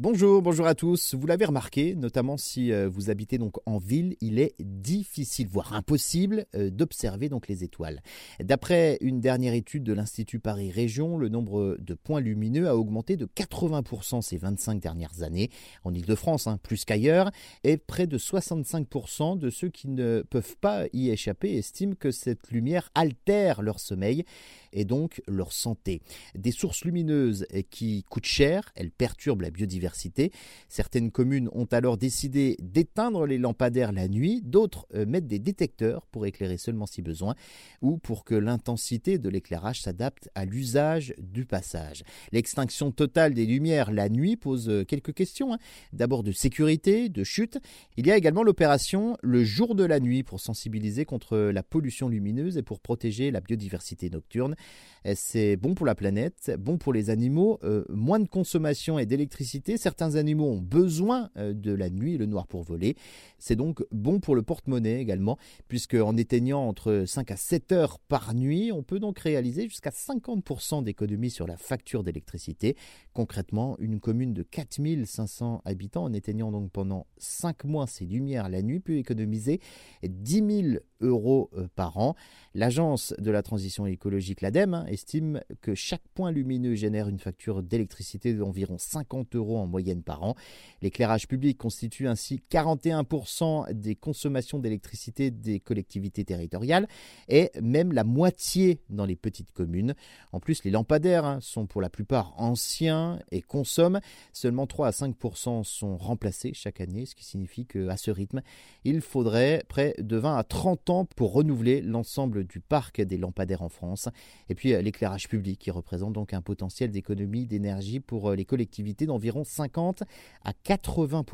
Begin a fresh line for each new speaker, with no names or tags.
Bonjour, bonjour à tous. Vous l'avez remarqué, notamment si euh, vous habitez donc en ville, il est difficile, voire impossible, euh, d'observer donc les étoiles. D'après une dernière étude de l'Institut Paris Région, le nombre de points lumineux a augmenté de 80% ces 25 dernières années en Ile-de-France, hein, plus qu'ailleurs, et près de 65% de ceux qui ne peuvent pas y échapper estiment que cette lumière altère leur sommeil et donc leur santé. Des sources lumineuses qui coûtent cher, elles perturbent la biodiversité. Certaines communes ont alors décidé d'éteindre les lampadaires la nuit, d'autres euh, mettent des détecteurs pour éclairer seulement si besoin, ou pour que l'intensité de l'éclairage s'adapte à l'usage du passage. L'extinction totale des lumières la nuit pose euh, quelques questions. Hein. D'abord de sécurité, de chute. Il y a également l'opération le jour de la nuit pour sensibiliser contre la pollution lumineuse et pour protéger la biodiversité nocturne. C'est bon pour la planète, bon pour les animaux, euh, moins de consommation et d'électricité. Certains animaux ont besoin euh, de la nuit le noir pour voler. C'est donc bon pour le porte-monnaie également, puisque en éteignant entre 5 à 7 heures par nuit, on peut donc réaliser jusqu'à 50% d'économie sur la facture d'électricité. Concrètement, une commune de 4500 habitants, en éteignant donc pendant 5 mois ses lumières la nuit, peut économiser 10 000 euros euh, par an. L'agence de la transition écologique, l'ADEME, hein, estime que chaque point lumineux génère une facture d'électricité d'environ 50 euros en moyenne par an. L'éclairage public constitue ainsi 41% des consommations d'électricité des collectivités territoriales et même la moitié dans les petites communes. En plus, les lampadaires hein, sont pour la plupart anciens et consomment. Seulement 3 à 5% sont remplacés chaque année, ce qui signifie qu'à ce rythme, il faudrait près de 20 à 30 pour renouveler l'ensemble du parc des lampadaires en France. Et puis euh, l'éclairage public qui représente donc un potentiel d'économie d'énergie pour euh, les collectivités d'environ 50 à 80